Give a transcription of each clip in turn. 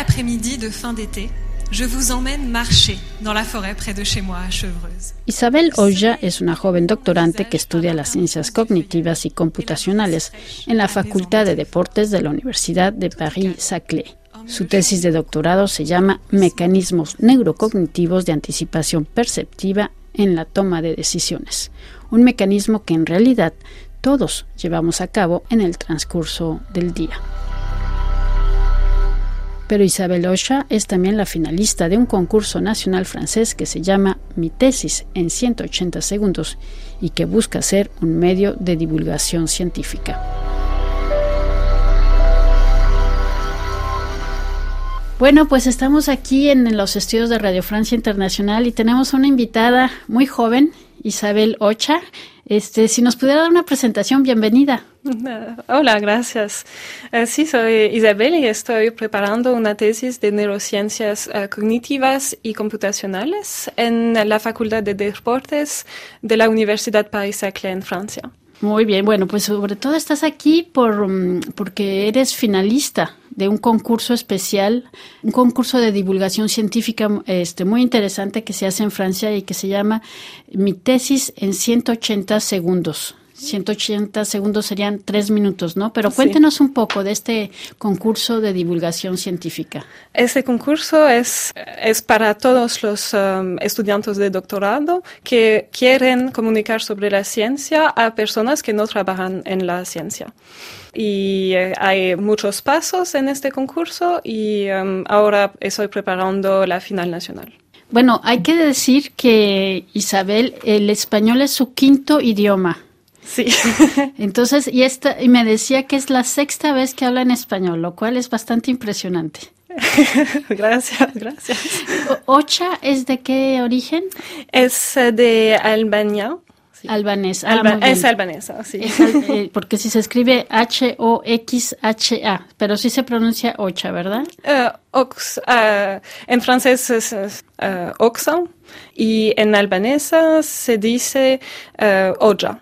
après-midi de fin d'été, je vous emmène marcher dans la forêt près de chez moi à Chevreuse. Isabel Oya es una joven doctorante que estudia las ciencias cognitivas y computacionales en la Facultad de Deportes de la Universidad de Paris-Saclay. Su tesis de doctorado se llama Mecanismos neurocognitivos de anticipación perceptiva en la toma de decisiones, un mecanismo que en realidad todos llevamos a cabo en el transcurso del día. Pero Isabel Ocha es también la finalista de un concurso nacional francés que se llama Mi tesis en 180 segundos y que busca ser un medio de divulgación científica. Bueno, pues estamos aquí en los estudios de Radio Francia Internacional y tenemos una invitada muy joven, Isabel Ocha. Este, si nos pudiera dar una presentación, bienvenida. Hola, gracias. Eh, sí, soy Isabel y estoy preparando una tesis de neurociencias eh, cognitivas y computacionales en la Facultad de Deportes de la Universidad Paris-Saclay en Francia. Muy bien, bueno, pues sobre todo estás aquí por, mm, porque eres finalista de un concurso especial, un concurso de divulgación científica este, muy interesante que se hace en Francia y que se llama Mi tesis en 180 segundos. 180 segundos serían tres minutos, ¿no? Pero cuéntenos un poco de este concurso de divulgación científica. Este concurso es, es para todos los um, estudiantes de doctorado que quieren comunicar sobre la ciencia a personas que no trabajan en la ciencia. Y eh, hay muchos pasos en este concurso y um, ahora estoy preparando la final nacional. Bueno, hay que decir que Isabel, el español es su quinto idioma. Sí. Entonces, y esta, y me decía que es la sexta vez que habla en español, lo cual es bastante impresionante. gracias, gracias. ¿Ocha es de qué origen? Es eh, de Albania. Albanés. Ah, es albanesa, sí. Eh, porque si se escribe H-O-X-H-A, pero sí se pronuncia Ocha, ¿verdad? Uh, ox, en francés es Oxa y en albanesa se dice Oja.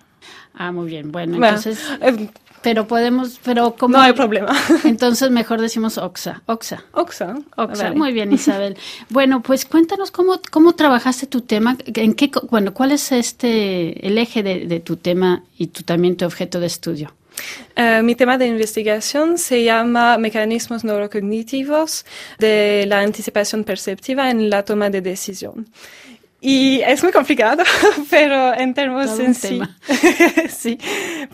Ah, muy bien. Bueno, entonces... Eh, pero podemos, pero como... No hay problema. Entonces mejor decimos Oxa. Oxa. Oxa. Oxa. Muy bien, Isabel. bueno, pues cuéntanos cómo, cómo trabajaste tu tema, en qué, bueno, cuál es este, el eje de, tu tema y tu, también tu objeto de estudio. Uh, mi tema de investigación se llama Mecanismos neurocognitivos de la anticipación perceptiva en la toma de decisión. Y es muy complicado, pero en términos sencillos, sí,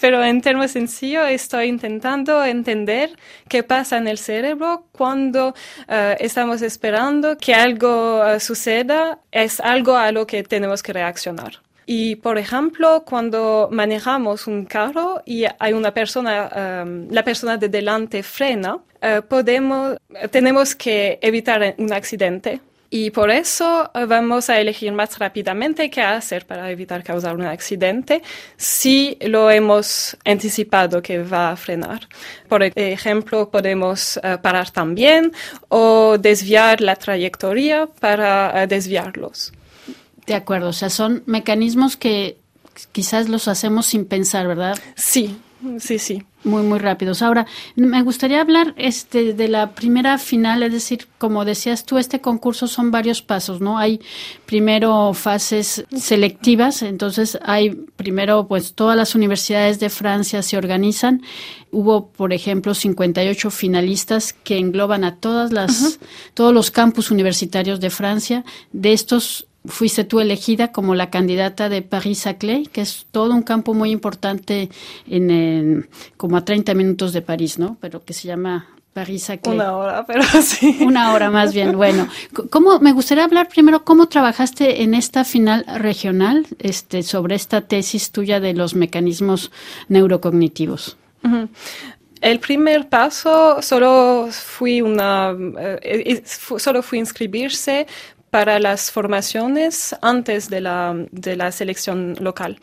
pero en términos sencillos estoy intentando entender qué pasa en el cerebro cuando eh, estamos esperando que algo eh, suceda, es algo a lo que tenemos que reaccionar. Y, por ejemplo, cuando manejamos un carro y hay una persona, eh, la persona de delante frena, podemos, tenemos que evitar un accidente y por eso eh, vamos a elegir más rápidamente qué hacer para evitar causar un accidente si lo hemos anticipado que va a frenar. Por ejemplo, podemos eh, parar también o desviar la trayectoria para eh, desviarlos. De acuerdo, o sea, son mecanismos que quizás los hacemos sin pensar, ¿verdad? Sí, sí, sí. Muy, muy rápidos. Ahora, me gustaría hablar este, de la primera final, es decir, como decías tú, este concurso son varios pasos, ¿no? Hay primero fases selectivas, entonces hay primero, pues todas las universidades de Francia se organizan. Hubo, por ejemplo, 58 finalistas que engloban a todas las, todos los campus universitarios de Francia. De estos fuiste tú elegida como la candidata de Paris-Saclay, que es todo un campo muy importante en, como a 30 minutos de París, ¿no? Pero que se llama Paris-Saclay. Una hora, pero sí. Una hora más bien. Bueno, ¿cómo, me gustaría hablar primero cómo trabajaste en esta final regional este, sobre esta tesis tuya de los mecanismos neurocognitivos. El primer paso solo fui una, eh, solo fui inscribirse para las formaciones antes de la, de la selección local.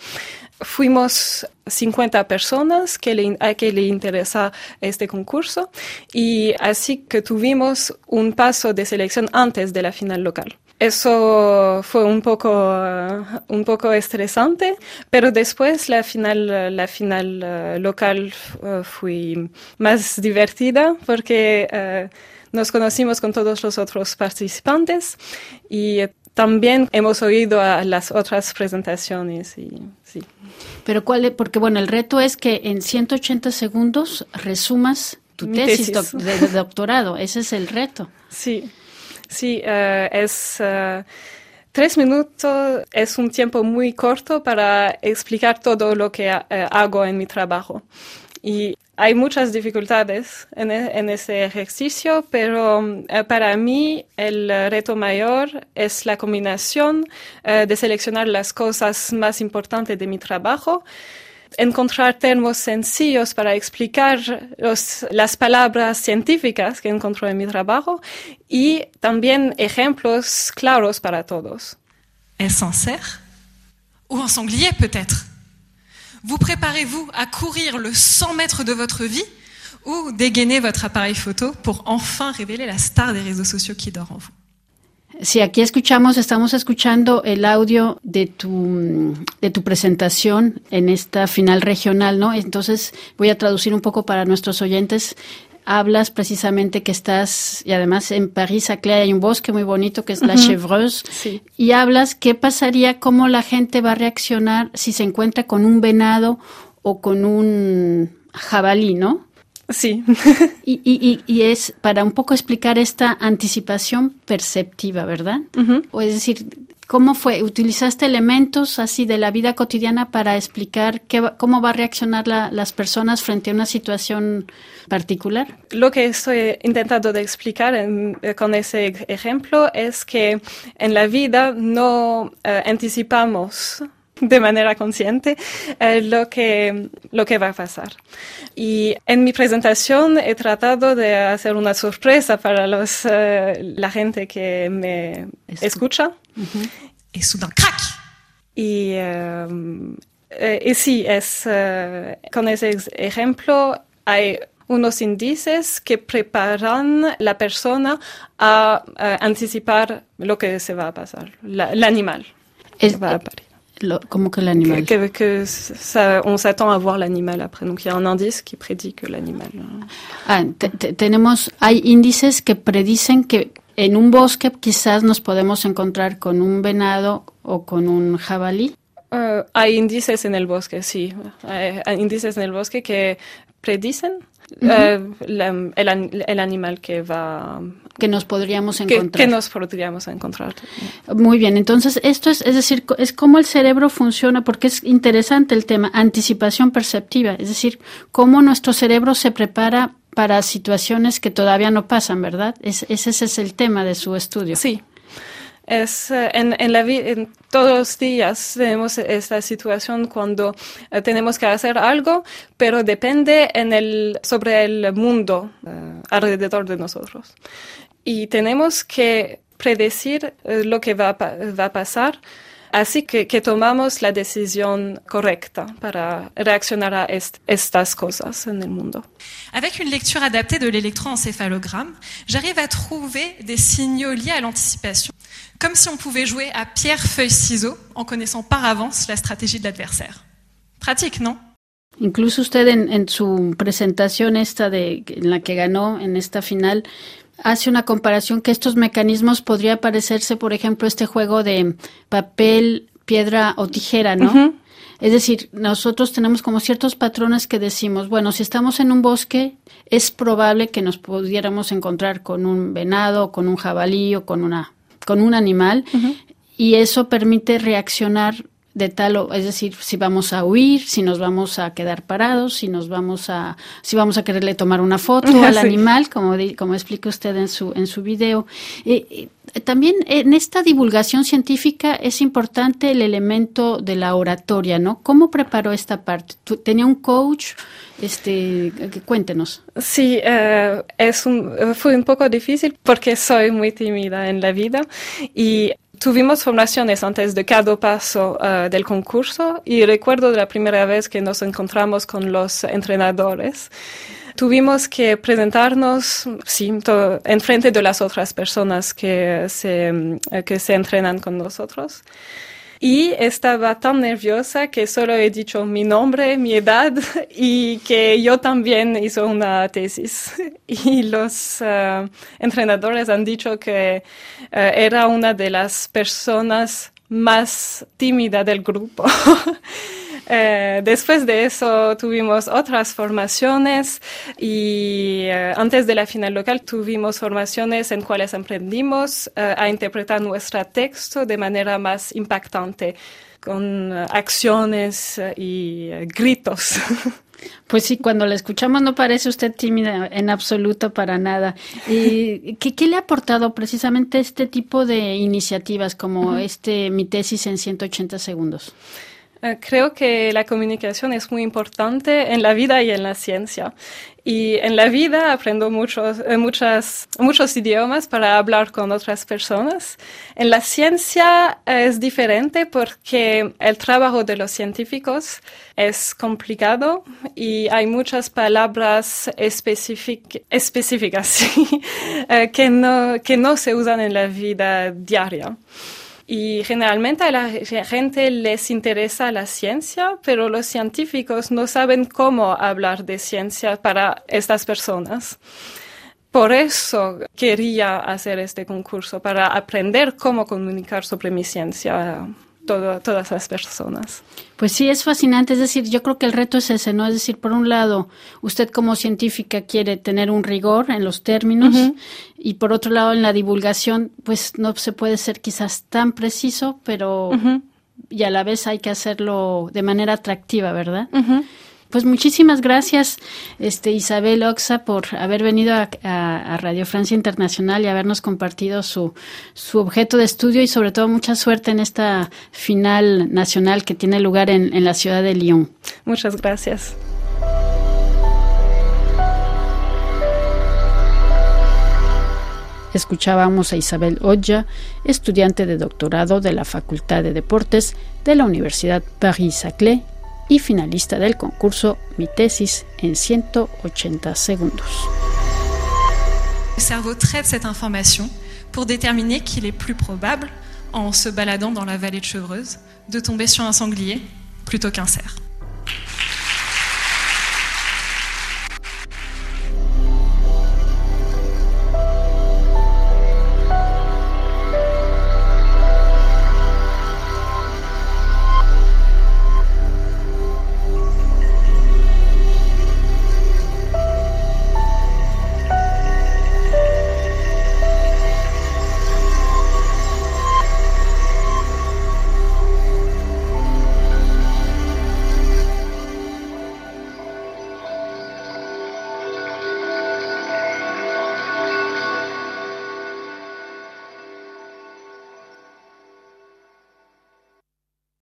Fuimos 50 personas que le, a que le interesa este concurso y así que tuvimos un paso de selección antes de la final local. Eso fue un poco, un poco estresante, pero después la final, la final uh, local uh, fue más divertida porque uh, nos conocimos con todos los otros participantes y también hemos oído a las otras presentaciones y sí. Pero cuál es, porque bueno, el reto es que en 180 segundos resumas tu tesis, de, doctorado, ese es el reto. Sí, sí, uh, es uh, tres minutos, es un tiempo muy corto para explicar todo lo que uh, hago en mi trabajo. Y hay muchas dificultades en, e, ese ejercicio, pero uh, para mí el reto mayor es la combinación uh, de seleccionar las cosas más importantes de mi trabajo, encontrar términos sencillos para explicar las palabras científicas que encontró en mi trabajo y también ejemplos claros para todos. ¿Es en cerf? ¿O en sanglier peut-être? Vous préparez-vous à courir le 100 mètres de votre vie ou dégainer votre appareil photo pour enfin révéler la star des réseaux sociaux qui dort en vous? Si aquí escuchamos, estamos escuchando el audio de tu, de tu presentación en esta final regional, ¿no? Entonces voy a traducir un poco para nuestros oyentes hablas precisamente que estás, y además en París, aquí hay un bosque muy bonito que es la Chevreuse, y hablas qué pasaría, cómo la gente va a reaccionar si se encuentra con un venado o con un jabalí, ¿no? Sí. y, y, y, es para un poco explicar esta anticipación perceptiva, ¿verdad? O es decir, ¿Cómo fue? ¿Utilizaste elementos así de la vida cotidiana para explicar qué, cómo va a reaccionar la, las personas frente a una situación particular? Lo que estoy intentando de explicar en, eh, con ese ejemplo es que en la vida no uh, anticipamos de manera consciente eh, lo, que, lo que va a pasar. Y en mi presentación he tratado de hacer una sorpresa para los, eh, la gente que me Escu escucha. Uh -huh. Et soudain, crac Y, um, eh, y sí, es, uh, con ese ejemplo hay unos índices que preparan la persona a, a anticipar lo que se va a pasar, la, el animal. Es, va a parir. Lo, ¿Cómo que l'animal que, que, que ça, On s'attend à voir l'animal après. Donc il y a un indice qui prédit que l'animal. Ah, te, te, tenemos, hay índices que predicen que en un bosque quizás nos podemos encontrar con un venado o con un jabalí. Uh, hay índices en el bosque, sí. Hay, hay índices en el bosque que predicen uh -huh. uh, la, el, el, animal que va que nos podríamos encontrar. Que, que, nos podríamos encontrar. Muy bien, entonces esto es, es decir, es cómo el cerebro funciona, porque es interesante el tema, anticipación perceptiva, es decir, cómo nuestro cerebro se prepara para situaciones que todavía no pasan, ¿verdad? Es, ese es el tema de su estudio. Sí. Es, uh, en, en, la en todos los días tenemos esta situación cuando uh, tenemos que hacer algo, pero depende en el, sobre el mundo uh, alrededor de nosotros. Y tenemos que predecir lo que va, va a pasar Así que, que, tomamos la decisión correcta para reaccionar a est estas cosas en el mundo. Avec une lecture adaptée de l'électroencéphalogramme, j'arrive à trouver des signaux liés à l'anticipation, comme si on pouvait jouer à pierre, feuille, ciseaux en connaissant par avance la stratégie de l'adversaire. Pratique, non? Incluso usted en, en, su presentación esta de en la que ganó en esta final hace una comparación que estos mecanismos podría parecerse, por ejemplo, este juego de papel, piedra o tijera, ¿no? Uh -huh. Es decir, nosotros tenemos como ciertos patrones que decimos, bueno, si estamos en un bosque, es probable que nos pudiéramos encontrar con un venado, con un jabalí o con una con un animal uh -huh. y eso permite reaccionar de tal o es decir si vamos a huir si nos vamos a quedar parados si nos vamos a si vamos a quererle tomar una foto al animal como como explica usted en su en su video. Eh, eh, también en esta divulgación científica es importante el elemento de la oratoria no cómo preparó esta parte tenía un coach este cuéntenos. Sí uh, es un, fue un poco difícil porque soy muy tímida en la vida y tuvimos formaciones antes de cada paso uh, del concurso y recuerdo la primera vez que nos encontramos con los entrenadores. Tuvimos que presentarnos, sí, en frente de las otras personas que se, uh, que se entrenan con nosotros. Y estaba tan nerviosa que solo he dicho mi nombre, mi edad y que yo también hice una tesis. Y los eh, entrenadores han dicho que eh, era una de las personas más tímidas del grupo. Eh, después de eso tuvimos otras formaciones y eh, antes de la final local tuvimos formaciones en cuales aprendimos eh, a interpretar nuestro texto de manera más impactante, con acciones y gritos. Pues sí, cuando la escuchamos no parece usted tímida en absoluto para nada. ¿Y qué, qué le ha aportado precisamente este tipo de iniciativas como este mi tesis en 180 segundos? Eh, creo que la comunicación es muy importante en la vida y en la ciencia. Y en la vida aprendo muchos, eh, muchas, muchos idiomas para hablar con otras personas. En la ciencia eh, es diferente porque el trabajo de los científicos es complicado y hay muchas palabras específicas que, no, que no se usan en la vida diaria. Y generalmente a la gente les interesa la ciencia, pero los científicos no saben cómo hablar de ciencia para estas personas. Por eso quería hacer este concurso, para aprender cómo comunicar sobre mi ciencia todas las personas. Pues sí, es fascinante. Es decir, yo creo que el reto es ese, ¿no? Es decir, por un lado, usted como científica quiere tener un rigor en los términos y por otro lado, en la divulgación, pues no se puede ser quizás tan preciso, pero y a la vez hay que hacerlo de manera atractiva, ¿verdad? Pues muchísimas gracias, este, Isabel Oxa, por haber venido a, Radio Francia Internacional y habernos compartido su, su objeto de estudio y sobre todo mucha suerte en esta final nacional que tiene lugar en, en la ciudad de Lyon. Muchas gracias. Escuchábamos a Isabel Oya, estudiante de doctorado de la Facultad de Deportes de la Universidad Paris-Saclay y finalista del concurso Mi tesis en 180 segundos. Le cerveau traite cette information pour déterminer qu'il est plus probable, en se baladant dans la vallée de Chevreuse, de tomber sur un sanglier plutôt qu'un cerf.